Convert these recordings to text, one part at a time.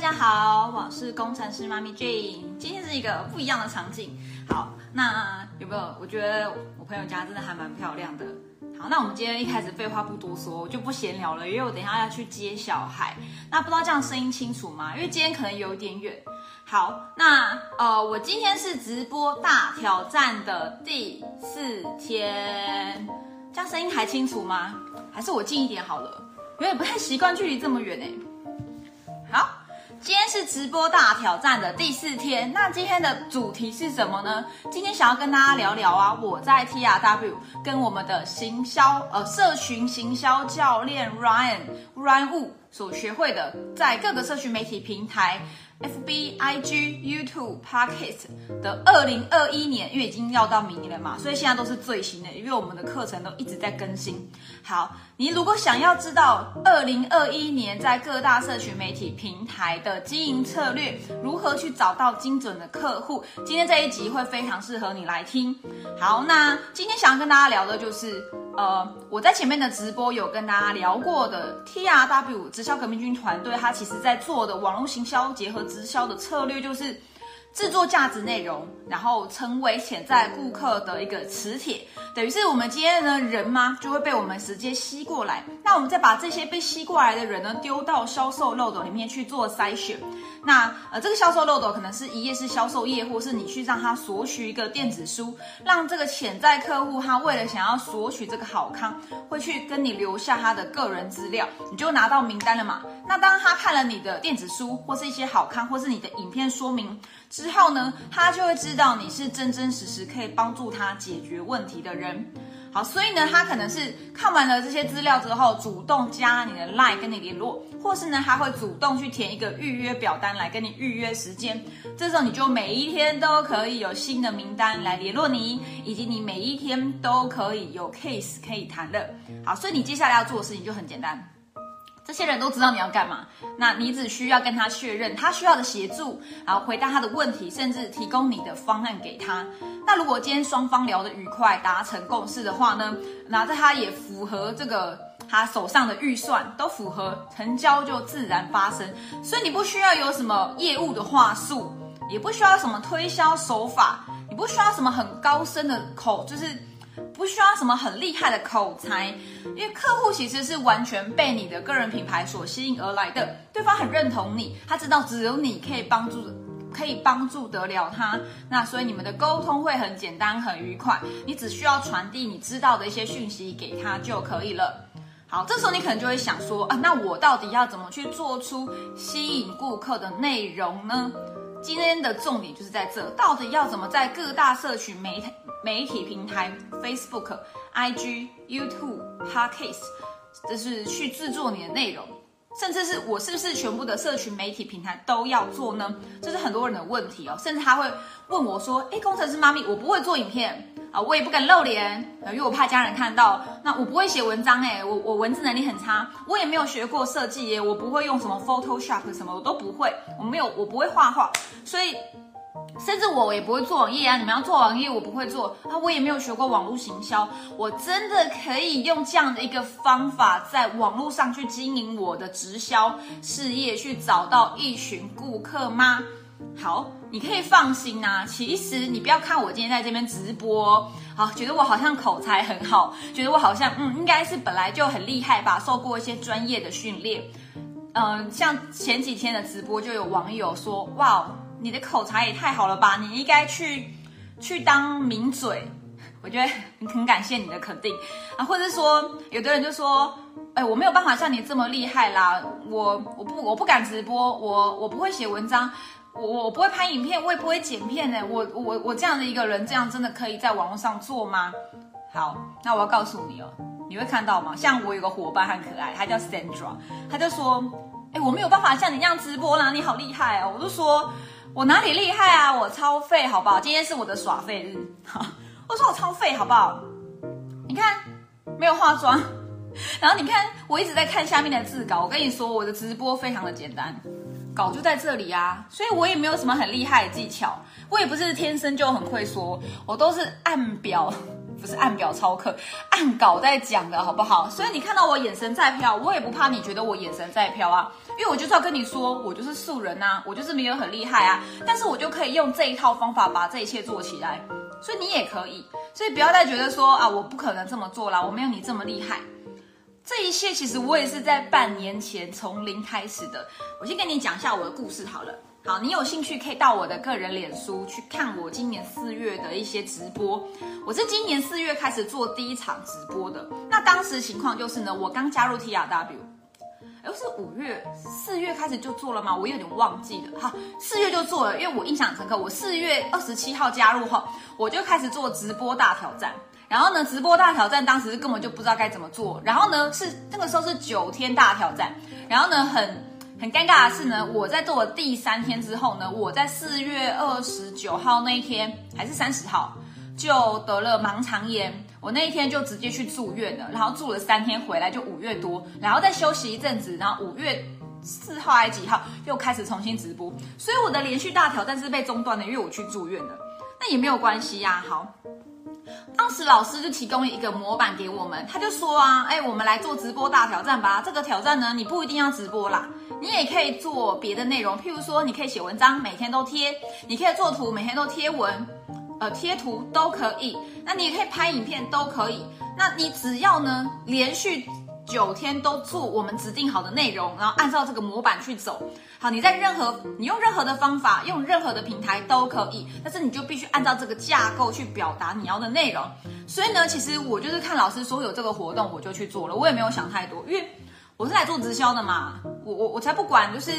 大家好，我是工程师妈咪 Jane。今天是一个不一样的场景。好，那有没有？我觉得我朋友家真的还蛮漂亮的。好，那我们今天一开始废话不多说，我就不闲聊了，因为我等一下要去接小孩。那不知道这样声音清楚吗？因为今天可能有点远。好，那呃，我今天是直播大挑战的第四天，这样声音还清楚吗？还是我近一点好了，有点不太习惯距离这么远哎。今天是直播大挑战的第四天。那今天的主题是什么呢？今天想要跟大家聊聊啊，我在 TRW 跟我们的行销呃社群行销教练 Ryan Ryan Wu 所学会的，在各个社群媒体平台。F B I G YouTube Podcast 的二零二一年，因为已经要到明年了嘛，所以现在都是最新的，因为我们的课程都一直在更新。好，你如果想要知道二零二一年在各大社群媒体平台的经营策略，如何去找到精准的客户，今天这一集会非常适合你来听。好，那今天想要跟大家聊的就是。呃，我在前面的直播有跟大家聊过的 T R W 直销革命军团队，它其实在做的网络行销结合直销的策略就是。制作价值内容，然后成为潜在顾客的一个磁铁，等于是我们今天呢人嘛，就会被我们直接吸过来。那我们再把这些被吸过来的人呢，丢到销售漏斗里面去做筛选。那呃，这个销售漏斗可能是一页是销售页，或是你去让他索取一个电子书，让这个潜在客户他为了想要索取这个好康，会去跟你留下他的个人资料，你就拿到名单了嘛。那当他看了你的电子书，或是一些好康，或是你的影片说明。之后呢，他就会知道你是真真实实可以帮助他解决问题的人。好，所以呢，他可能是看完了这些资料之后，主动加你的 line 跟你联络，或是呢，他会主动去填一个预约表单来跟你预约时间。这时候你就每一天都可以有新的名单来联络你，以及你每一天都可以有 case 可以谈的。好，所以你接下来要做的事情就很简单。这些人都知道你要干嘛，那你只需要跟他确认他需要的协助，然后回答他的问题，甚至提供你的方案给他。那如果今天双方聊得愉快，达成共识的话呢，那在他也符合这个他手上的预算，都符合，成交就自然发生。所以你不需要有什么业务的话术，也不需要什么推销手法，你不需要什么很高深的口，就是。不需要什么很厉害的口才，因为客户其实是完全被你的个人品牌所吸引而来的，对方很认同你，他知道只有你可以帮助，可以帮助得了他，那所以你们的沟通会很简单很愉快，你只需要传递你知道的一些讯息给他就可以了。好，这时候你可能就会想说啊，那我到底要怎么去做出吸引顾客的内容呢？今天的重点就是在这，到底要怎么在各大社群媒体媒体平台，Facebook、IG、YouTube、Podcast，就是去制作你的内容，甚至是我是不是全部的社群媒体平台都要做呢？这是很多人的问题哦，甚至他会问我说：“哎，工程师妈咪，我不会做影片。”啊，我也不敢露脸，因为我怕家人看到。那我不会写文章，哎，我我文字能力很差，我也没有学过设计，耶，我不会用什么 Photoshop 什么，我都不会，我没有，我不会画画，所以甚至我也不会做网页啊。你们要做网页，我不会做啊，我也没有学过网络行销，我真的可以用这样的一个方法，在网络上去经营我的直销事业，去找到一群顾客吗？好。你可以放心呐，其实你不要看我今天在这边直播，好，觉得我好像口才很好，觉得我好像嗯，应该是本来就很厉害吧，受过一些专业的训练。嗯，像前几天的直播就有网友说，哇，你的口才也太好了吧，你应该去去当名嘴。我觉得很感谢你的肯定啊，或者说有的人就说，哎，我没有办法像你这么厉害啦，我我不我不敢直播，我我不会写文章。我我不会拍影片，我也不会剪片呢。我我我这样的一个人，这样真的可以在网络上做吗？好，那我要告诉你哦，你会看到吗？像我有个伙伴很可爱，他叫 Sandra，他就说，哎，我没有办法像你那样直播啦，你好厉害哦。我就说，我哪里厉害啊？我超废，好不好？今天是我的耍废日，哈，我说我超废，好不好？你看，没有化妆，然后你看，我一直在看下面的字稿。我跟你说，我的直播非常的简单。稿就在这里啊，所以我也没有什么很厉害的技巧，我也不是天生就很会说，我都是按表不是按表操课，按稿在讲的好不好？所以你看到我眼神在飘，我也不怕你觉得我眼神在飘啊，因为我就是要跟你说，我就是素人呐，我就是没有很厉害啊，但是我就可以用这一套方法把这一切做起来，所以你也可以，所以不要再觉得说啊，我不可能这么做啦，我没有你这么厉害。这一切其实我也是在半年前从零开始的。我先跟你讲一下我的故事好了。好，你有兴趣可以到我的个人脸书去看我今年四月的一些直播。我是今年四月开始做第一场直播的。那当时情况就是呢，我刚加入 T R W，哎，是五月、四月开始就做了吗？我有点忘记了。好，四月就做了，因为我印象深刻。我四月二十七号加入后，我就开始做直播大挑战。然后呢，直播大挑战当时根本就不知道该怎么做。然后呢，是那个时候是九天大挑战。然后呢，很很尴尬的是呢，我在做第三天之后呢，我在四月二十九号那一天还是三十号就得了盲肠炎。我那一天就直接去住院了，然后住了三天，回来就五月多，然后再休息一阵子，然后五月四号还几号又开始重新直播。所以我的连续大挑战是被中断的，因为我去住院了。那也没有关系呀，好。当时老师就提供一个模板给我们，他就说啊，哎，我们来做直播大挑战吧。这个挑战呢，你不一定要直播啦，你也可以做别的内容，譬如说，你可以写文章，每天都贴；你可以做图，每天都贴文，呃，贴图都可以。那你也可以拍影片，都可以。那你只要呢，连续。九天都做我们指定好的内容，然后按照这个模板去走。好，你在任何你用任何的方法，用任何的平台都可以，但是你就必须按照这个架构去表达你要的内容。所以呢，其实我就是看老师说有这个活动，我就去做了，我也没有想太多，因为我是来做直销的嘛，我我我才不管，就是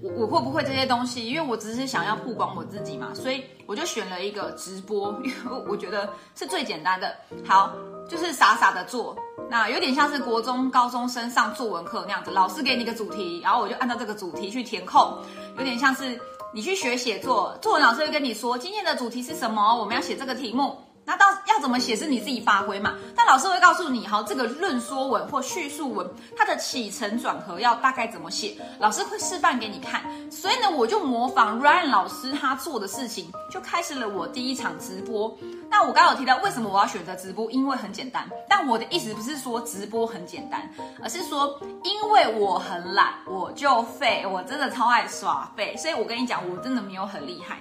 我我会不会这些东西，因为我只是想要曝光我自己嘛，所以我就选了一个直播，因 为我觉得是最简单的。好，就是傻傻的做。那有点像是国中高中生上作文课那样子，老师给你个主题，然后我就按照这个主题去填空，有点像是你去学写作，作文老师会跟你说今天的主题是什么，我们要写这个题目。那到要怎么写是你自己发挥嘛？但老师会告诉你，哈，这个论说文或叙述文，它的起承转合要大概怎么写，老师会示范给你看。所以呢，我就模仿 Ryan 老师他做的事情，就开始了我第一场直播。那我刚刚有提到为什么我要选择直播，因为很简单。但我的意思不是说直播很简单，而是说因为我很懒，我就废，我真的超爱耍废。所以我跟你讲，我真的没有很厉害。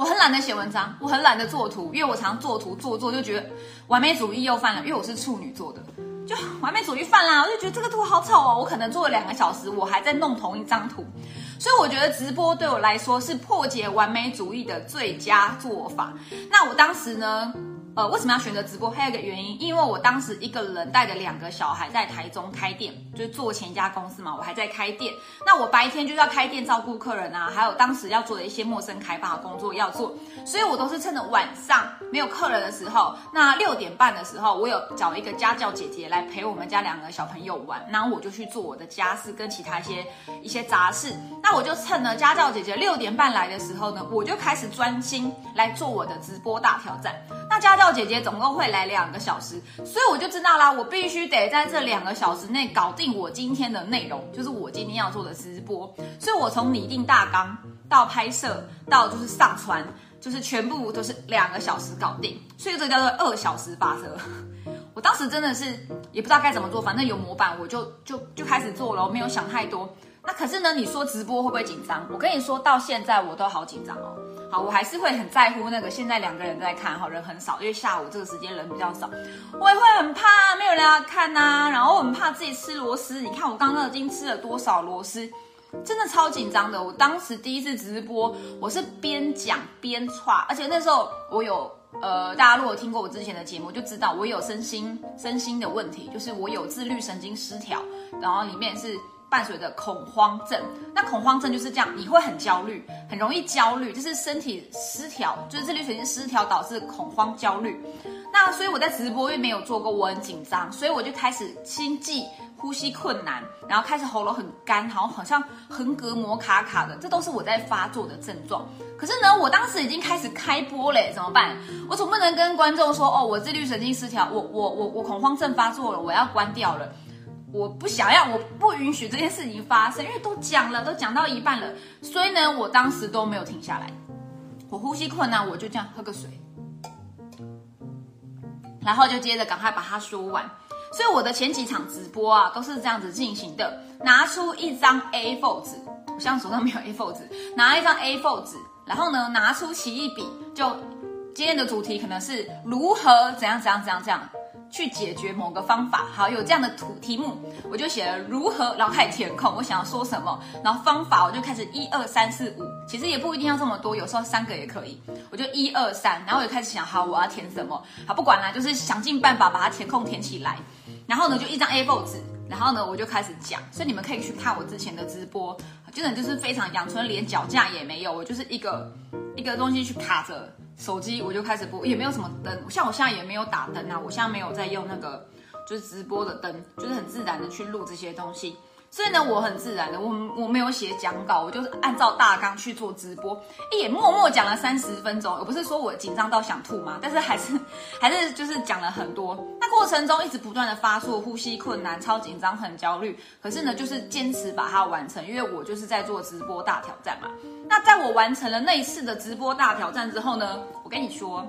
我很懒得写文章，我很懒得做图，因为我常做图做做就觉得完美主义又犯了。因为我是处女座的，就完美主义犯啦，我就觉得这个图好丑哦。我可能做了两个小时，我还在弄同一张图，所以我觉得直播对我来说是破解完美主义的最佳做法。那我当时呢？呃，为什么要选择直播？还有一个原因，因为我当时一个人带着两个小孩在台中开店，就是做前一家公司嘛，我还在开店。那我白天就是要开店照顾客人啊，还有当时要做的一些陌生开发的工作要做，所以我都是趁着晚上没有客人的时候，那六点半的时候，我有找一个家教姐姐来陪我们家两个小朋友玩，然后我就去做我的家事跟其他一些一些杂事。那那我就趁呢家教姐姐六点半来的时候呢，我就开始专心来做我的直播大挑战。那家教。姐姐总共会来两个小时，所以我就知道啦，我必须得在这两个小时内搞定我今天的内容，就是我今天要做的直播。所以我从拟定大纲到拍摄到就是上传，就是全部都是两个小时搞定。所以这叫做二小时发车。我当时真的是也不知道该怎么做，反正有模板我就就就开始做了，我没有想太多。那可是呢，你说直播会不会紧张？我跟你说到现在我都好紧张哦。好，我还是会很在乎那个。现在两个人在看，哈，人很少，因为下午这个时间人比较少，我也会很怕没有人要看呐。然后我很怕自己吃螺丝。你看我刚刚已经吃了多少螺丝，真的超紧张的。我当时第一次直播，我是边讲边串，而且那时候我有呃，大家如果听过我之前的节目，就知道我有身心身心的问题，就是我有自律神经失调，然后里面是。伴随着恐慌症，那恐慌症就是这样，你会很焦虑，很容易焦虑，就是身体失调，就是自律神经失调导致恐慌焦虑。那所以我在直播因为没有做过，我很紧张，所以我就开始心悸、呼吸困难，然后开始喉咙很干，然后好像横膈膜卡卡的，这都是我在发作的症状。可是呢，我当时已经开始开播嘞，怎么办？我总不能跟观众说，哦，我自律神经失调，我我我我恐慌症发作了，我要关掉了。我不想要，我不允许这件事情发生，因为都讲了，都讲到一半了，所以呢，我当时都没有停下来。我呼吸困难，我就这样喝个水，然后就接着赶快把它说完。所以我的前几场直播啊，都是这样子进行的：拿出一张 A4 纸，我现在手上没有 A4 纸，拿一张 A4 纸，然后呢，拿出奇异笔，就今天的主题可能是如何怎样怎样怎样怎样。去解决某个方法，好，有这样的图题目，我就写了如何，然后开始填空，我想要说什么，然后方法我就开始一二三四五，其实也不一定要这么多，有时候三个也可以，我就一二三，然后我就开始想，好，我要填什么，好，不管啦，就是想尽办法把它填空填起来，然后呢，就一张 A4 纸，然后呢，我就开始讲，所以你们可以去看我之前的直播，真的就是非常阳春，连脚架也没有，我就是一个一个东西去卡着。手机我就开始播，也没有什么灯，像我现在也没有打灯啊，我现在没有在用那个就是直播的灯，就是很自然的去录这些东西。所以呢，我很自然的，我我没有写讲稿，我就是按照大纲去做直播，也默默讲了三十分钟。我不是说我紧张到想吐吗？但是还是 还是就是讲了很多。那过程中一直不断的发作，呼吸困难，超紧张，很焦虑。可是呢，就是坚持把它完成，因为我就是在做直播大挑战嘛。那在我完成了那一次的直播大挑战之后呢，我跟你说。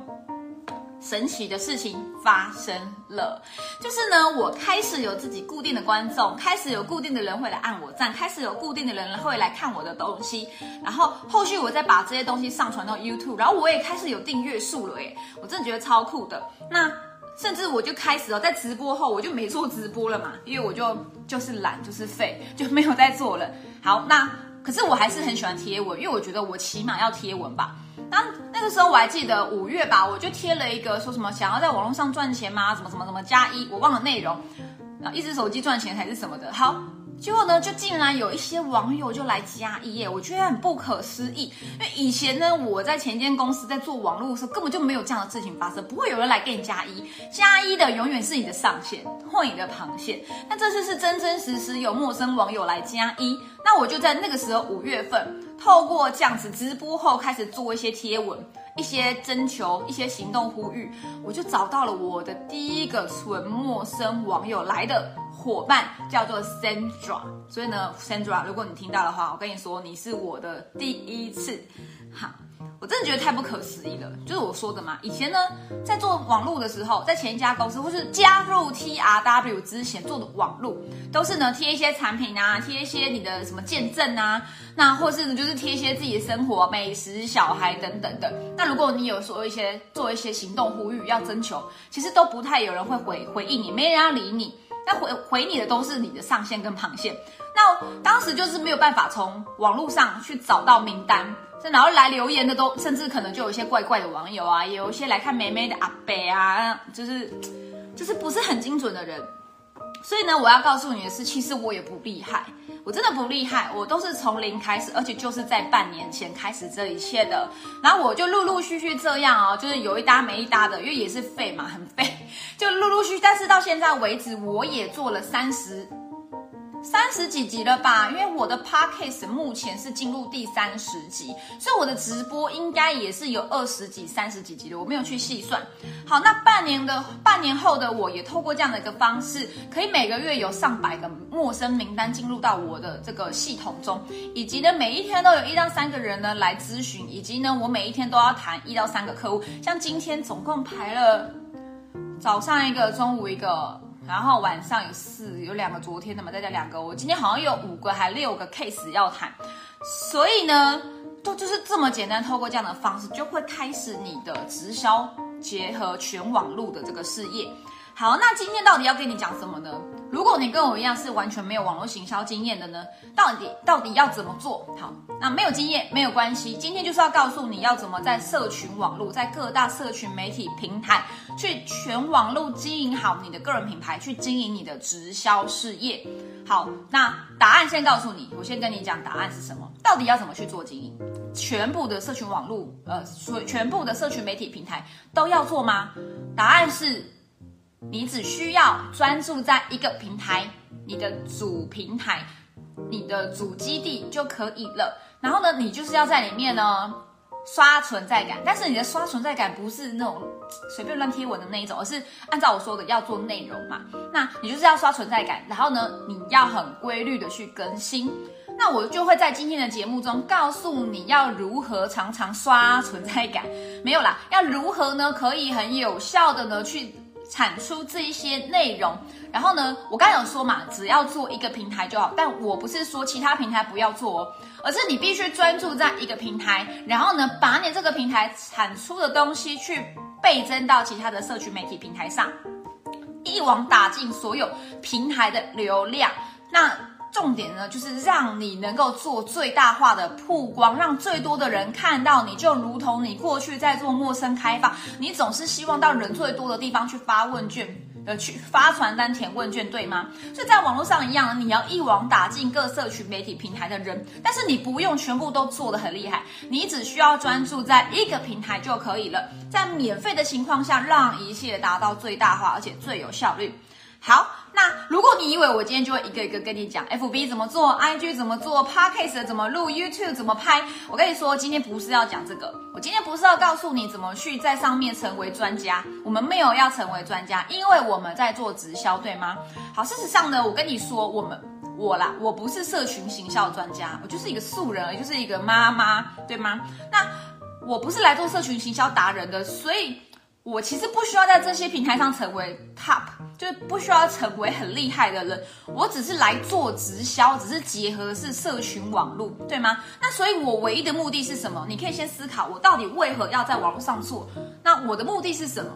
神奇的事情发生了，就是呢，我开始有自己固定的观众，开始有固定的人会来按我赞，开始有固定的人会来看我的东西，然后后续我再把这些东西上传到 YouTube，然后我也开始有订阅数了，诶，我真的觉得超酷的。那甚至我就开始哦，在直播后我就没做直播了嘛，因为我就就是懒，就是废，就没有再做了。好，那可是我还是很喜欢贴文，因为我觉得我起码要贴文吧。当那个时候我还记得五月吧，我就贴了一个说什么想要在网络上赚钱吗？什么什么什么加一，我忘了内容，啊，一只手机赚钱还是什么的。好。结果呢，就竟然有一些网友就来加一耶，我觉得很不可思议。因为以前呢，我在前间公司在做网络的时候，根本就没有这样的事情发生，不会有人来给你加一，加一的永远是你的上线或你的螃蟹。那这次是真真实实有陌生网友来加一，那我就在那个时候五月份，透过这样子直播后开始做一些贴文。一些征求、一些行动呼吁，我就找到了我的第一个纯陌生网友来的伙伴，叫做 Sandra。所以呢，Sandra，如果你听到的话，我跟你说，你是我的第一次。好。我真的觉得太不可思议了，就是我说的嘛。以前呢，在做网络的时候，在前一家公司或是加入 TRW 之前做的网络，都是呢贴一些产品啊，贴一些你的什么见证啊，那或是呢就是贴一些自己的生活、美食、小孩等等的。那如果你有说一些做一些行动呼吁要征求，其实都不太有人会回回应你，没人要理你。那回回你的都是你的上线跟旁线。那当时就是没有办法从网络上去找到名单。然后来留言的都，甚至可能就有一些怪怪的网友啊，也有一些来看梅梅的阿伯啊，就是就是不是很精准的人。所以呢，我要告诉你的是，其实我也不厉害，我真的不厉害，我都是从零开始，而且就是在半年前开始这一切的。然后我就陆陆续续这样哦，就是有一搭没一搭的，因为也是废嘛，很废，就陆陆续。但是到现在为止，我也做了三十。三十几集了吧？因为我的 podcast 目前是进入第三十集，所以我的直播应该也是有二十几、三十几集的，我没有去细算。好，那半年的半年后的我也透过这样的一个方式，可以每个月有上百个陌生名单进入到我的这个系统中，以及呢每一天都有一到三个人呢来咨询，以及呢我每一天都要谈一到三个客户，像今天总共排了早上一个，中午一个。然后晚上有四有两个，昨天的嘛，再加两个，我今天好像有五个还六个 case 要谈，所以呢，都就是这么简单，透过这样的方式就会开始你的直销结合全网路的这个事业。好，那今天到底要跟你讲什么呢？如果你跟我一样是完全没有网络行销经验的呢，到底到底要怎么做好？那没有经验没有关系，今天就是要告诉你要怎么在社群网络，在各大社群媒体平台去全网络经营好你的个人品牌，去经营你的直销事业。好，那答案先告诉你，我先跟你讲答案是什么，到底要怎么去做经营？全部的社群网络，呃，所全部的社群媒体平台都要做吗？答案是。你只需要专注在一个平台，你的主平台，你的主基地就可以了。然后呢，你就是要在里面呢刷存在感，但是你的刷存在感不是那种随便乱贴文的那一种，而是按照我说的要做内容嘛。那你就是要刷存在感，然后呢，你要很规律的去更新。那我就会在今天的节目中告诉你要如何常常刷存在感。没有啦，要如何呢？可以很有效的呢去。产出这一些内容。然后呢，我刚有说嘛，只要做一个平台就好，但我不是说其他平台不要做哦，而是你必须专注在一个平台，然后呢，把你这个平台产出的东西去倍增到其他的社区媒体平台上，一网打尽所有平台的流量。那重点呢，就是让你能够做最大化的曝光，让最多的人看到你，就如同你过去在做陌生开发，你总是希望到人最多的地方去发问卷。呃，去发传单、填问卷，对吗？所以在网络上一样，你要一网打尽各社群媒体平台的人，但是你不用全部都做得很厉害，你只需要专注在一个平台就可以了，在免费的情况下，让一切达到最大化，而且最有效率。好，那如果你以为我今天就会一个一个跟你讲，FB 怎么做，IG 怎么做，Podcast 怎么录，YouTube 怎么拍，我跟你说，今天不是要讲这个，我今天不是要告诉你怎么去在上面成为专家，我们没有要成为专家，因为我们在做直销，对吗？好，事实上呢，我跟你说，我们我啦，我不是社群行销专家，我就是一个素人，就是一个妈妈，对吗？那我不是来做社群行销达人的，所以。我其实不需要在这些平台上成为 top，就是不需要成为很厉害的人。我只是来做直销，只是结合的是社群网络，对吗？那所以，我唯一的目的是什么？你可以先思考，我到底为何要在网络上做？那我的目的是什么？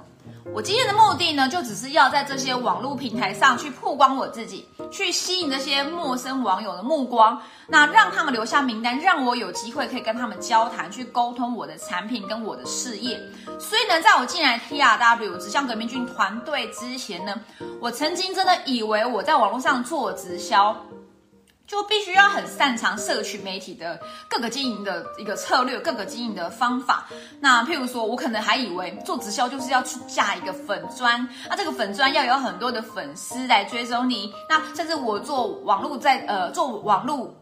我今天的目的呢，就只是要在这些网络平台上去曝光我自己，去吸引这些陌生网友的目光，那让他们留下名单，让我有机会可以跟他们交谈，去沟通我的产品跟我的事业。所以呢，在我进来 T R W 直向革命军团队之前呢，我曾经真的以为我在网络上做直销。就必须要很擅长社群媒体的各个经营的一个策略，各个经营的方法。那譬如说，我可能还以为做直销就是要去架一个粉砖，那这个粉砖要有很多的粉丝来追踪你。那甚至我做网络在呃做网络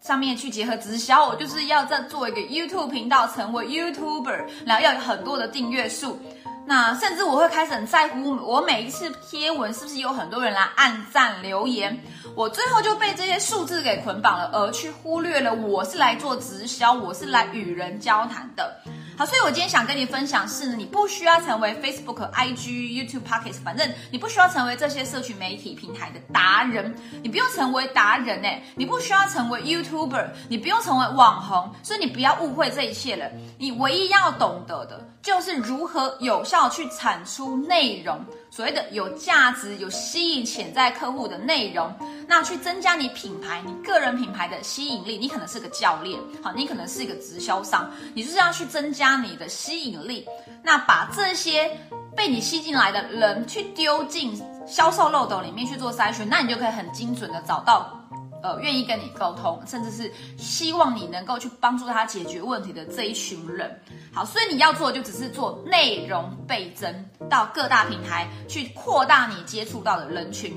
上面去结合直销，我就是要再做一个 YouTube 频道，成为 YouTuber，然后要有很多的订阅数。那甚至我会开始很在乎我每一次贴文是不是有很多人来按赞留言。我最后就被这些数字给捆绑了，而去忽略了我是来做直销，我是来与人交谈的。好，所以我今天想跟你分享是，你不需要成为 Facebook、IG、YouTube、Pockets，反正你不需要成为这些社群媒体平台的达人，你不用成为达人诶，你不需要成为 YouTuber，你不用成为网红，所以你不要误会这一切了。你唯一要懂得的就是如何有效去产出内容。所谓的有价值、有吸引潜在客户的内容，那去增加你品牌、你个人品牌的吸引力。你可能是个教练，好，你可能是一个直销商，你就是要去增加你的吸引力。那把这些被你吸进来的人去丢进销售漏斗里面去做筛选，那你就可以很精准的找到。呃，愿意跟你沟通，甚至是希望你能够去帮助他解决问题的这一群人。好，所以你要做就只是做内容倍增到各大平台，去扩大你接触到的人群。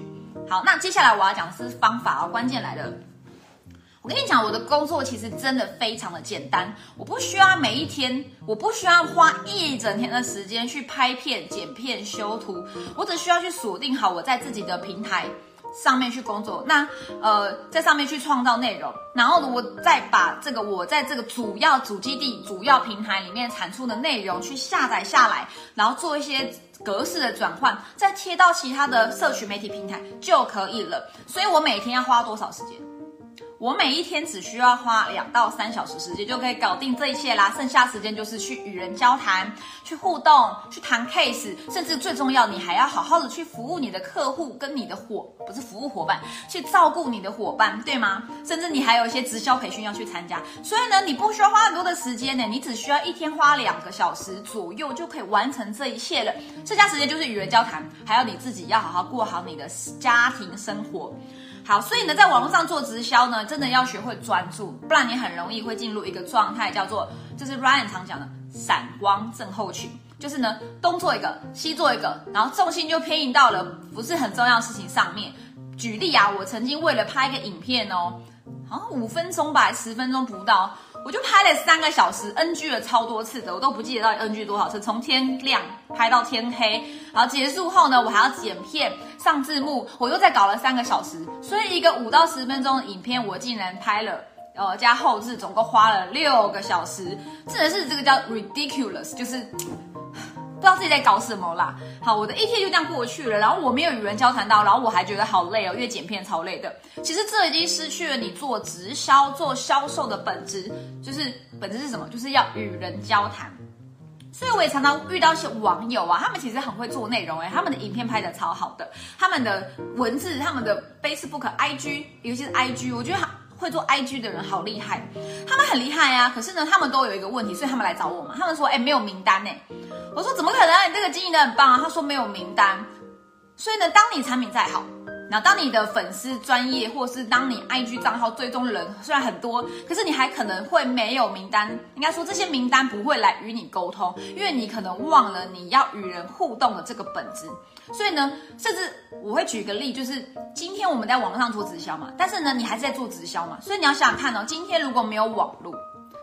好，那接下来我要讲的是方法哦，关键来了。我跟你讲，我的工作其实真的非常的简单，我不需要每一天，我不需要花一整天的时间去拍片、剪片、修图，我只需要去锁定好我在自己的平台。上面去工作，那呃，在上面去创造内容，然后，我再把这个我在这个主要主基地、主要平台里面产出的内容去下载下来，然后做一些格式的转换，再贴到其他的社群媒体平台就可以了。所以我每天要花多少时间？我每一天只需要花两到三小时时间就可以搞定这一切啦，剩下时间就是去与人交谈、去互动、去谈 case，甚至最重要，你还要好好的去服务你的客户跟你的伙，不是服务伙伴，去照顾你的伙伴，对吗？甚至你还有一些直销培训要去参加，所以呢，你不需要花很多的时间呢，你只需要一天花两个小时左右就可以完成这一切了，剩下时间就是与人交谈，还有你自己要好好过好你的家庭生活。好，所以呢，在网络上做直销呢，真的要学会专注，不然你很容易会进入一个状态，叫做就是 Ryan 常讲的闪光症候群，就是呢东做一个，西做一个，然后重心就偏移到了不是很重要的事情上面。举例啊，我曾经为了拍一个影片哦，好像五分钟吧，十分钟不到。我就拍了三个小时，NG 了超多次的，我都不记得到底 NG 多少次。从天亮拍到天黑，然后结束后呢，我还要剪片、上字幕，我又再搞了三个小时。所以一个五到十分钟的影片，我竟然拍了，呃，加后置，总共花了六个小时。真的是这个叫 ridiculous，就是不知道自己在搞什么啦。好，我的一天就这样过去了，然后我没有与人交谈到，然后我还觉得好累哦，因为剪片超累的。其实这已经失去了你做直销、做销售的本质，就是本质是什么？就是要与人交谈。所以我也常常遇到一些网友啊，他们其实很会做内容，哎，他们的影片拍的超好的，他们的文字、他们的 Facebook、IG，尤其是 IG，我觉得会做 IG 的人好厉害，他们很厉害啊。可是呢，他们都有一个问题，所以他们来找我嘛。他们说，哎，没有名单呢。我说怎么可能？你这个经营的很棒啊。他说没有名单。所以呢，当你产品再好。那当你的粉丝专业，或是当你 IG 账号追踪人虽然很多，可是你还可能会没有名单。应该说这些名单不会来与你沟通，因为你可能忘了你要与人互动的这个本质。所以呢，甚至我会举个例，就是今天我们在网络上做直销嘛，但是呢，你还是在做直销嘛，所以你要想想看哦，今天如果没有网络。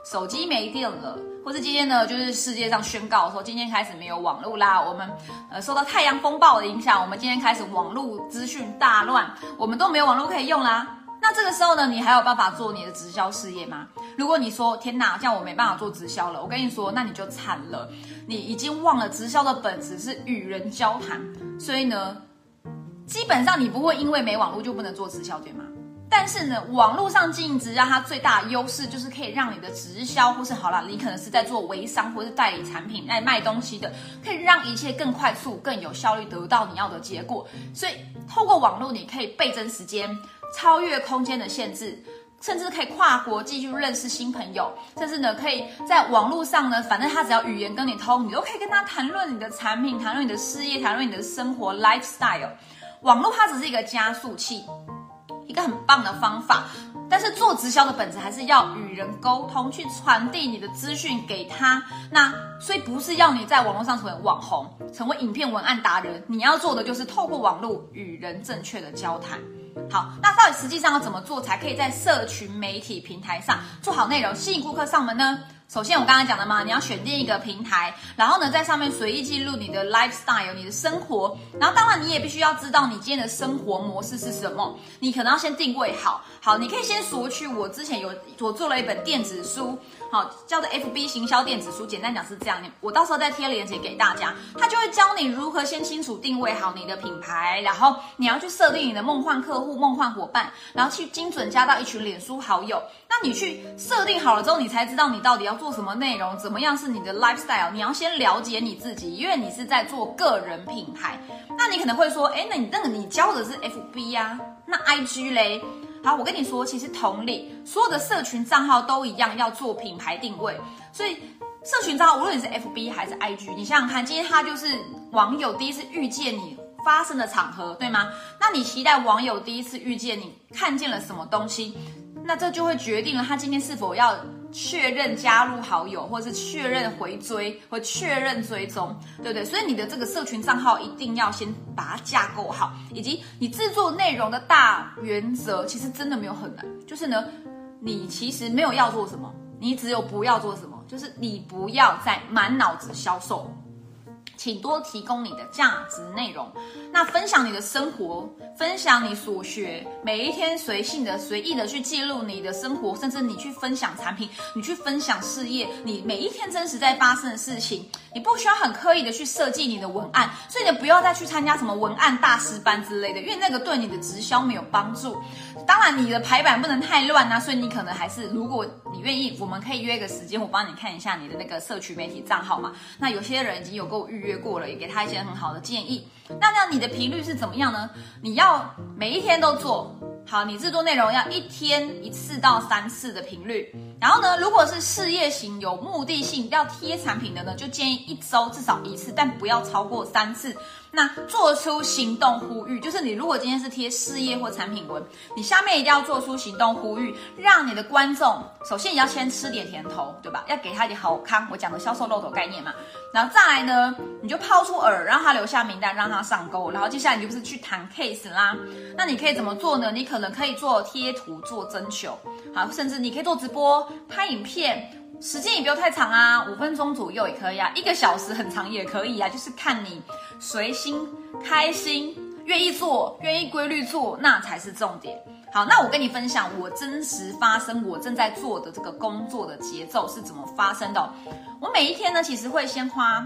手机没电了，或是今天呢，就是世界上宣告说今天开始没有网络啦。我们呃受到太阳风暴的影响，我们今天开始网络资讯大乱，我们都没有网络可以用啦。那这个时候呢，你还有办法做你的直销事业吗？如果你说天哪，这样我没办法做直销了，我跟你说，那你就惨了，你已经忘了直销的本质是与人交谈，所以呢，基本上你不会因为没网络就不能做直销，对吗？但是呢，网络上经营直销，它最大的优势就是可以让你的直销，或是好了，你可能是在做微商或是代理产品来卖东西的，可以让一切更快速、更有效率得到你要的结果。所以，透过网络，你可以倍增时间，超越空间的限制，甚至可以跨国际去认识新朋友，甚至呢，可以在网络上呢，反正他只要语言跟你通，你都可以跟他谈论你的产品，谈论你的事业，谈论你的生活 lifestyle。网络它只是一个加速器。一个很棒的方法，但是做直销的本质还是要与人沟通，去传递你的资讯给他。那所以不是要你在网络上成为网红，成为影片文案达人，你要做的就是透过网络与人正确的交谈。好，那到底实际上要怎么做才可以在社群媒体平台上做好内容，吸引顾客上门呢？首先，我刚刚讲的嘛，你要选定一个平台，然后呢，在上面随意记录你的 lifestyle，你的生活。然后，当然你也必须要知道你今天的生活模式是什么。你可能要先定位好，好，你可以先索取我之前有我做了一本电子书。好，叫做 FB 行销电子书，简单讲是这样。我到时候再贴链接给大家，他就会教你如何先清楚定位好你的品牌，然后你要去设定你的梦幻客户、梦幻伙伴，然后去精准加到一群脸书好友。那你去设定好了之后，你才知道你到底要做什么内容，怎么样是你的 lifestyle。你要先了解你自己，因为你是在做个人品牌。那你可能会说，哎，那你那个你教的是 FB 呀，那 IG 嘞？好，我跟你说，其实同理，所有的社群账号都一样要做品牌定位。所以，社群账号无论你是 FB 还是 IG，你想想看，今天他就是网友第一次遇见你发生的场合，对吗？那你期待网友第一次遇见你看见了什么东西？那这就会决定了他今天是否要。确认加入好友，或是确认回追，或确认追踪，对不对？所以你的这个社群账号一定要先把它架构好，以及你制作内容的大原则，其实真的没有很难。就是呢，你其实没有要做什么，你只有不要做什么，就是你不要再满脑子销售。请多提供你的价值内容，那分享你的生活，分享你所学，每一天随性的、随意的去记录你的生活，甚至你去分享产品，你去分享事业，你每一天真实在发生的事情，你不需要很刻意的去设计你的文案，所以你不要再去参加什么文案大师班之类的，因为那个对你的直销没有帮助。当然，你的排版不能太乱啊，所以你可能还是，如果你愿意，我们可以约个时间，我帮你看一下你的那个社区媒体账号嘛。那有些人已经有跟我预约过了，也给他一些很好的建议。那那你的频率是怎么样呢？你要每一天都做。好，你制作内容要一天一次到三次的频率。然后呢，如果是事业型有目的性要贴产品的呢，就建议一周至少一次，但不要超过三次。那做出行动呼吁，就是你如果今天是贴事业或产品文，你下面一定要做出行动呼吁，让你的观众首先你要先吃点甜头，对吧？要给他一点好康。我讲的销售漏斗概念嘛。然后再来呢，你就抛出饵，让他留下名单，让他上钩。然后接下来你就不是去谈 case 啦。那你可以怎么做呢？你可能可以做贴图、做征求，好，甚至你可以做直播、拍影片，时间也不要太长啊，五分钟左右也可以啊，一个小时很长也可以啊，就是看你随心、开心、愿意做、愿意规律做，那才是重点。好，那我跟你分享我真实发生、我正在做的这个工作的节奏是怎么发生的。我每一天呢，其实会先花。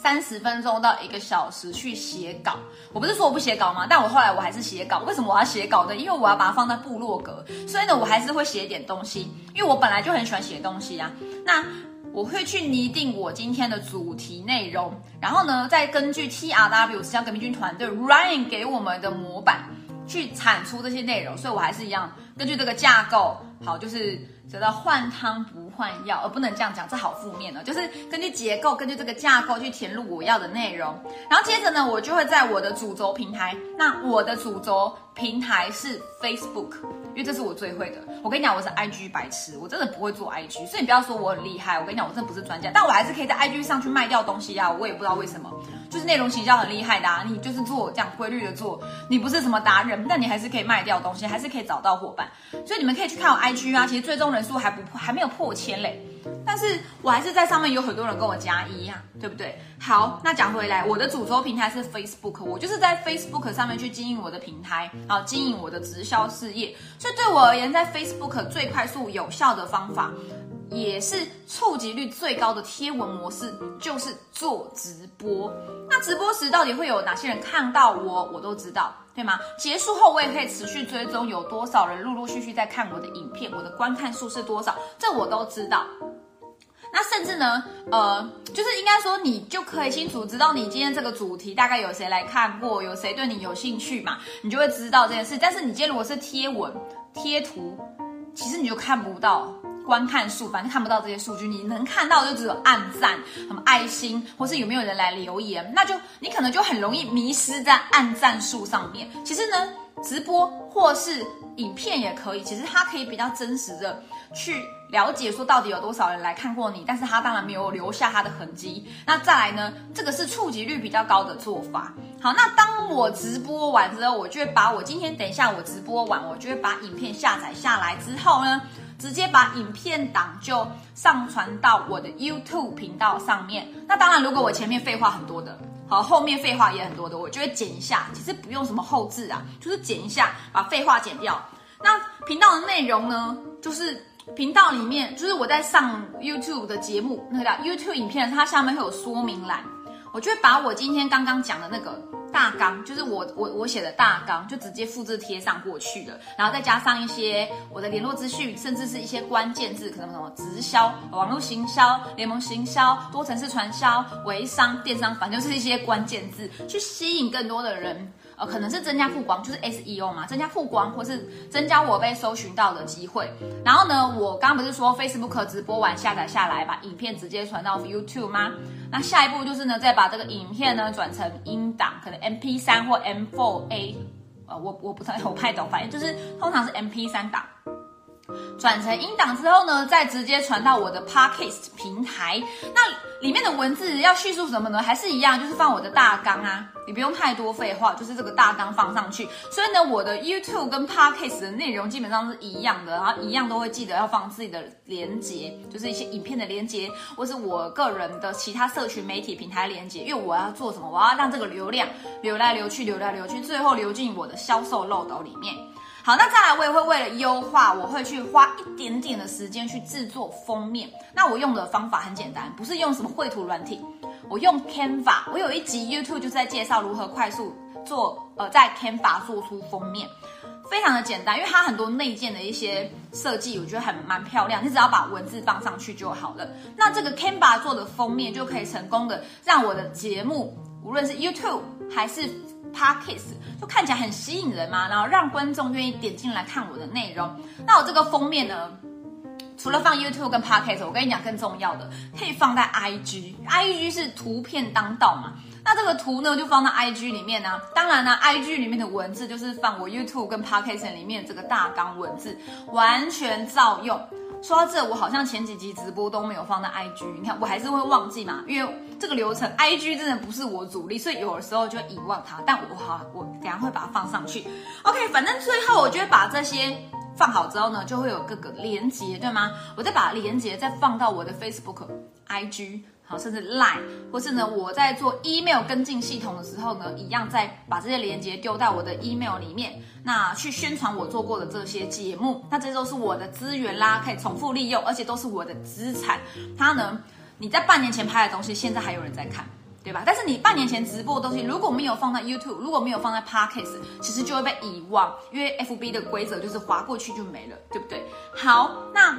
三十分钟到一个小时去写稿。我不是说我不写稿吗？但我后来我还是写稿。为什么我要写稿呢？因为我要把它放在部落格，所以呢，我还是会写一点东西。因为我本来就很喜欢写东西啊。那我会去拟定我今天的主题内容，然后呢，再根据 T R W 时效革命军团队 Ryan 给我们的模板去产出这些内容。所以我还是一样根据这个架构，好，就是知道换汤不。换药，而不能这样讲，这好负面呢。就是根据结构，根据这个架构去填入我要的内容，然后接着呢，我就会在我的主轴平台。那我的主轴平台是 Facebook，因为这是我最会的。我跟你讲，我是 IG 白痴，我真的不会做 IG，所以你不要说我很厉害。我跟你讲，我真的不是专家，但我还是可以在 IG 上去卖掉东西呀。我也不知道为什么，就是内容行销很厉害的啊。你就是做这样规律的做，你不是什么达人，但你还是可以卖掉东西，还是可以找到伙伴。所以你们可以去看我 IG 啊，其实最终人数还不还没有破千嘞，但是我还是在上面有很多人跟我加一呀，对不对？好，那讲回来，我的主轴平台是 Facebook，我就是在 Facebook 上面去经营我的平台，然后经营我的直销事业。所以对我而言，在 Facebook 最快速有效的方法，也是触及率最高的贴文模式，就是做直播。那直播时到底会有哪些人看到我，我都知道。对吗？结束后我也可以持续追踪有多少人陆陆续续在看我的影片，我的观看数是多少，这我都知道。那甚至呢，呃，就是应该说你就可以清楚知道你今天这个主题大概有谁来看过，有谁对你有兴趣嘛，你就会知道这件事。但是你今天如果是贴文、贴图，其实你就看不到。观看数，反正看不到这些数据，你能看到就只有按赞、什么爱心，或是有没有人来留言，那就你可能就很容易迷失在按赞数上面。其实呢，直播或是影片也可以，其实它可以比较真实的去了解说到底有多少人来看过你，但是他当然没有留下他的痕迹。那再来呢，这个是触及率比较高的做法。好，那当我直播完之后，我就会把我今天等一下我直播完，我就会把影片下载下来之后呢。直接把影片档就上传到我的 YouTube 频道上面。那当然，如果我前面废话很多的，好，后面废话也很多的，我就会剪一下。其实不用什么后置啊，就是剪一下，把废话剪掉。那频道的内容呢，就是频道里面，就是我在上 YouTube 的节目，那个叫 YouTube 影片，它下面会有说明栏，我就会把我今天刚刚讲的那个。大纲就是我我我写的大纲，就直接复制贴上过去的，然后再加上一些我的联络资讯，甚至是一些关键字，可能什么直销、网络行销、联盟行销、多层次传销、微商、电商，反正就是一些关键字，去吸引更多的人。呃，可能是增加曝光，就是 SEO 嘛，增加曝光，或是增加我被搜寻到的机会。然后呢，我刚刚不是说 Facebook 直播完下载下来，把影片直接传到 YouTube 吗？那下一步就是呢，再把这个影片呢转成音档，可能 MP3 或 M4A，呃，我我不太我不太懂，反正就是通常是 MP3 档。转成音档之后呢，再直接传到我的 Podcast 平台。那里面的文字要叙述什么呢？还是一样，就是放我的大纲啊。你不用太多废话，就是这个大纲放上去。所以呢，我的 YouTube 跟 Podcast 的内容基本上是一样的，然后一样都会记得要放自己的连接，就是一些影片的连接，或是我个人的其他社群媒体平台连接。因为我要做什么？我要让这个流量流来流去，流来流去，最后流进我的销售漏斗里面。好，那再来，我也会为了优化，我会去花一点点的时间去制作封面。那我用的方法很简单，不是用什么绘图软体，我用 Canva。我有一集 YouTube 就是在介绍如何快速做，呃，在 Canva 做出封面，非常的简单，因为它很多内建的一些设计，我觉得很蛮漂亮。你只要把文字放上去就好了。那这个 Canva 做的封面就可以成功的让我的节目，无论是 YouTube 还是 Podcast 就看起来很吸引人嘛，然后让观众愿意点进来看我的内容。那我这个封面呢，除了放 YouTube 跟 Podcast，我跟你讲更重要的，可以放在 IG，IG 是图片当道嘛。那这个图呢，就放在 IG 里面呢。当然呢，IG 里面的文字就是放我 YouTube 跟 Podcast 里面这个大纲文字，完全照用。说到这，我好像前几集直播都没有放在 IG，你看我还是会忘记嘛，因为这个流程 IG 真的不是我主力，所以有的时候就遗忘它。但我好，我等下会把它放上去。OK，反正最后我就会把这些放好之后呢，就会有各个连接，对吗？我再把连接再放到我的 Facebook、IG。好，甚至 Line，或是呢，我在做 email 跟进系统的时候呢，一样再把这些连接丢到我的 email 里面，那去宣传我做过的这些节目，那这都是我的资源啦，可以重复利用，而且都是我的资产。它呢，你在半年前拍的东西，现在还有人在看，对吧？但是你半年前直播的东西，如果没有放在 YouTube，如果没有放在 Podcast，其实就会被遗忘，因为 FB 的规则就是划过去就没了，对不对？好，那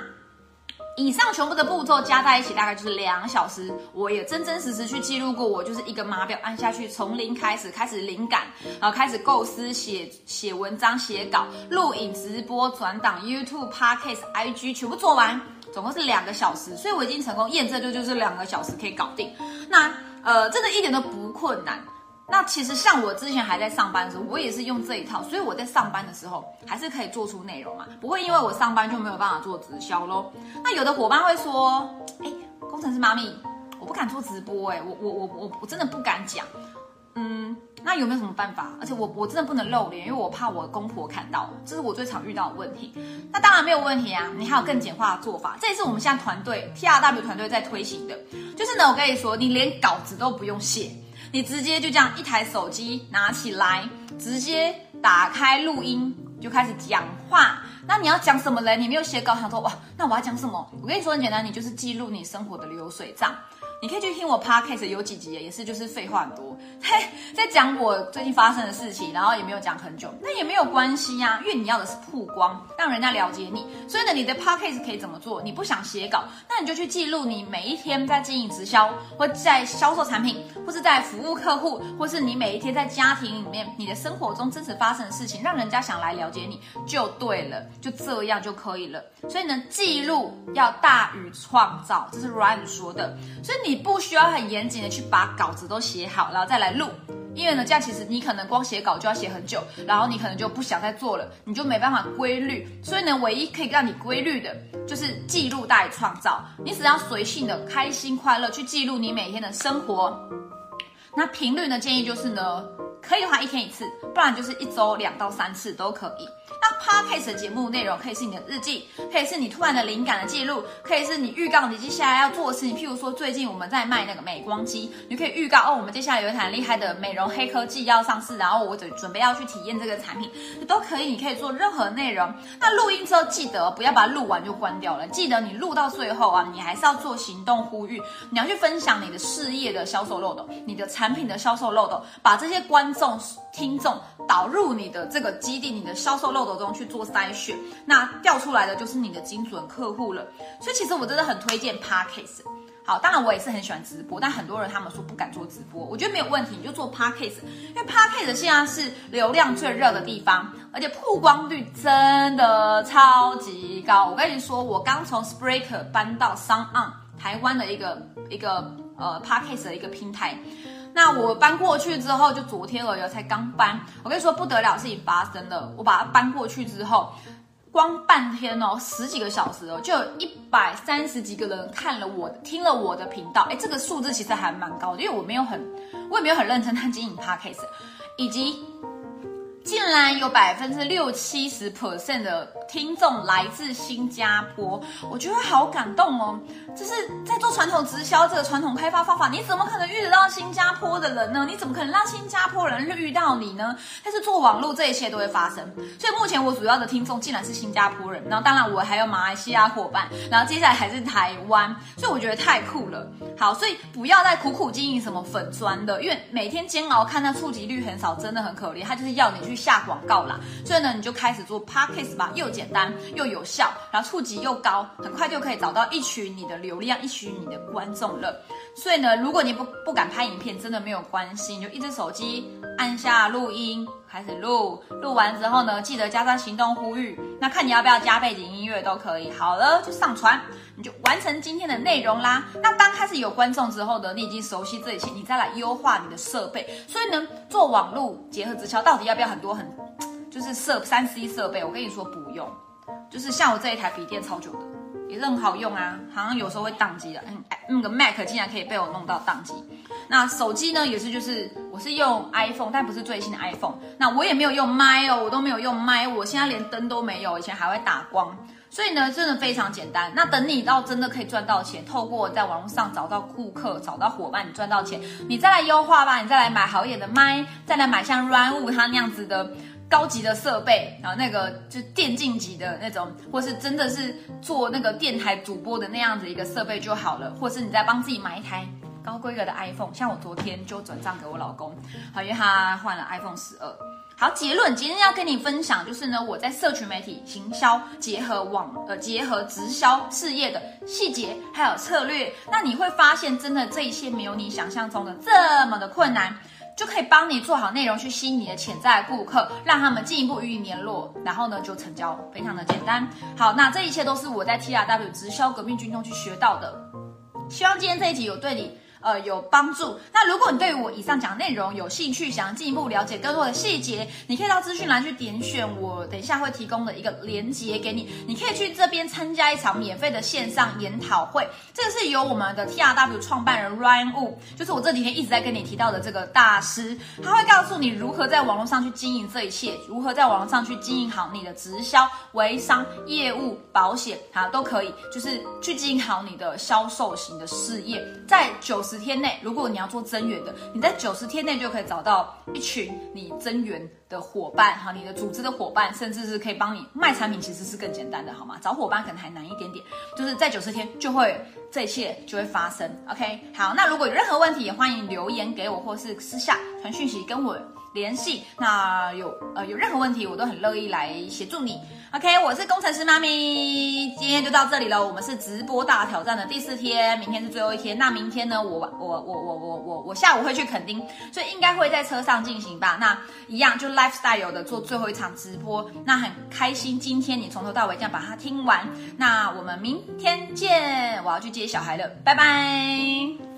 以上全部的步骤加在一起，大概就是两小时。我也真真实实去记录过，我就是一个码表按下去，从零开始，开始灵感，然后开始构思、写写文章、写稿、录影、直播、转档、YouTube、Podcast、IG，全部做完，总共是两个小时。所以我已经成功验证，就就是两个小时可以搞定。那呃，真的一点都不困难。那其实像我之前还在上班的时候，我也是用这一套，所以我在上班的时候还是可以做出内容嘛，不会因为我上班就没有办法做直销喽。那有的伙伴会说，哎，工程师妈咪，我不敢做直播，哎，我我我我我真的不敢讲。嗯，那有没有什么办法？而且我我真的不能露脸，因为我怕我公婆看到，这是我最常遇到的问题。那当然没有问题啊，你还有更简化的做法，这也是我们现在团队 T R W 团队在推行的，就是呢，我跟你说，你连稿子都不用写。你直接就这样一台手机拿起来，直接打开录音就开始讲话。那你要讲什么嘞？你没有写稿，想说哇，那我要讲什么？我跟你说很简单，你就是记录你生活的流水账。你可以去听我 podcast 有几集，也是就是废话很多，嘿，在讲我最近发生的事情，然后也没有讲很久，那也没有关系呀，因为你要的是曝光，让人家了解你。所以呢，你的 podcast 可以怎么做？你不想写稿，那你就去记录你每一天在经营直销，或在销售产品，或是在服务客户，或是你每一天在家庭里面，你的生活中真实发生的事情，让人家想来了解你就对了，就这样就可以了。所以呢，记录要大于创造，这是 Ryan 说的。所以你不需要很严谨的去把稿子都写好，然后再来录，因为呢，这样其实你可能光写稿就要写很久，然后你可能就不想再做了，你就没办法规律。所以呢，唯一可以让你规律的，就是记录大于创造。你只要随性的、开心快乐去记录你每天的生活。那频率呢？建议就是呢，可以的话一天一次，不然就是一周两到三次都可以。那 podcast 的节目内容可以是你的日记，可以是你突然的灵感的记录，可以是你预告你接下来要做的事情。譬如说，最近我们在卖那个美光机，你可以预告哦，我们接下来有一台厉害的美容黑科技要上市，然后我准准备要去体验这个产品，都可以。你可以做任何内容。那录音之后记得不要把它录完就关掉了，记得你录到最后啊，你还是要做行动呼吁，你要去分享你的事业的销售漏斗，你的产品的销售漏斗，把这些关众听众导入你的这个基地，你的销售漏斗。中去做筛选，那调出来的就是你的精准客户了。所以其实我真的很推荐 Podcast。好，当然我也是很喜欢直播，但很多人他们说不敢做直播，我觉得没有问题，你就做 Podcast，因为 Podcast 现在是流量最热的地方，而且曝光率真的超级高。我跟你说，我刚从 Spreaker 搬到 s o n On 台湾的一个一个呃 Podcast 的一个平台。那我搬过去之后，就昨天而已，才刚搬。我跟你说，不得了事情发生了。我把它搬过去之后，光半天哦，十几个小时哦，就有一百三十几个人看了我听了我的频道。哎，这个数字其实还蛮高的，因为我没有很，我也没有很认真在经营 podcast，以及。竟然有百分之六七十 percent 的听众来自新加坡，我觉得好感动哦！就是在做传统直销这个传统开发方法，你怎么可能遇得到新加坡的人呢？你怎么可能让新加坡人遇到你呢？但是做网络，这一切都会发生。所以目前我主要的听众竟然是新加坡人，然后当然我还有马来西亚伙伴，然后接下来还是台湾，所以我觉得太酷了。好，所以不要再苦苦经营什么粉砖的，因为每天煎熬看他触及率很少，真的很可怜。他就是要你去。下广告啦，所以呢，你就开始做 podcast 吧，又简单又有效，然后触及又高，很快就可以找到一群你的流量，一群你的观众了。所以呢，如果你不不敢拍影片，真的没有关系，你就一只手机按下录音，开始录，录完之后呢，记得加上行动呼吁，那看你要不要加背景音乐都可以。好了，就上传，你就完成今天的内容啦。那当开始有观众之后呢，你已经熟悉这一切，你再来优化你的设备。所以呢，做网络结合直销，到底要不要很多很，就是设三 C 设备？我跟你说不用，就是像我这一台笔电超久的。也是很好用啊，好像有时候会宕机的。嗯，那个 Mac 竟然可以被我弄到宕机。那手机呢，也是就是我是用 iPhone，但不是最新的 iPhone。那我也没有用麦哦，我都没有用麦，我现在连灯都没有，以前还会打光。所以呢，真的非常简单。那等你到真的可以赚到钱，透过在网络上找到顾客、找到伙伴，你赚到钱，你再来优化吧，你再来买好一点的麦，再来买像 Run 五它那样子的。高级的设备，然后那个就电竞级的那种，或是真的是做那个电台主播的那样子一个设备就好了，或是你再帮自己买一台高规格的 iPhone，像我昨天就转账给我老公，好，因为他换了 iPhone 十二。好，结论今天要跟你分享，就是呢，我在社群媒体行销结合网呃结合直销事业的细节还有策略，那你会发现，真的这一切没有你想象中的这么的困难，就可以帮你做好内容去吸引你的潜在顾客，让他们进一步与你联络，然后呢就成交，非常的简单。好，那这一切都是我在 T R W 直销革命军中去学到的，希望今天这一集有对你。呃，有帮助。那如果你对于我以上讲内容有兴趣，想要进一步了解更多的细节，你可以到资讯栏去点选我等一下会提供的一个连接给你，你可以去这边参加一场免费的线上研讨会。这个是由我们的 T R W 创办人 Ryan Wu，就是我这几天一直在跟你提到的这个大师，他会告诉你如何在网络上去经营这一切，如何在网络上去经营好你的直销、微商、业务、保险，好都可以，就是去经营好你的销售型的事业，在九十。十天内，如果你要做增援的，你在九十天内就可以找到一群你增援的伙伴，哈，你的组织的伙伴，甚至是可以帮你卖产品，其实是更简单的，好吗？找伙伴可能还难一点点，就是在九十天就会这一切就会发生。OK，好，那如果有任何问题，也欢迎留言给我，或是私下传讯息跟我联系。那有呃有任何问题，我都很乐意来协助你。OK，我是工程师妈咪，今天就到这里了。我们是直播大挑战的第四天，明天是最后一天。那明天呢？我我我我我我我下午会去垦丁，所以应该会在车上进行吧。那一样就 lifestyle 的做最后一场直播。那很开心，今天你从头到尾这样把它听完。那我们明天见，我要去接小孩了，拜拜。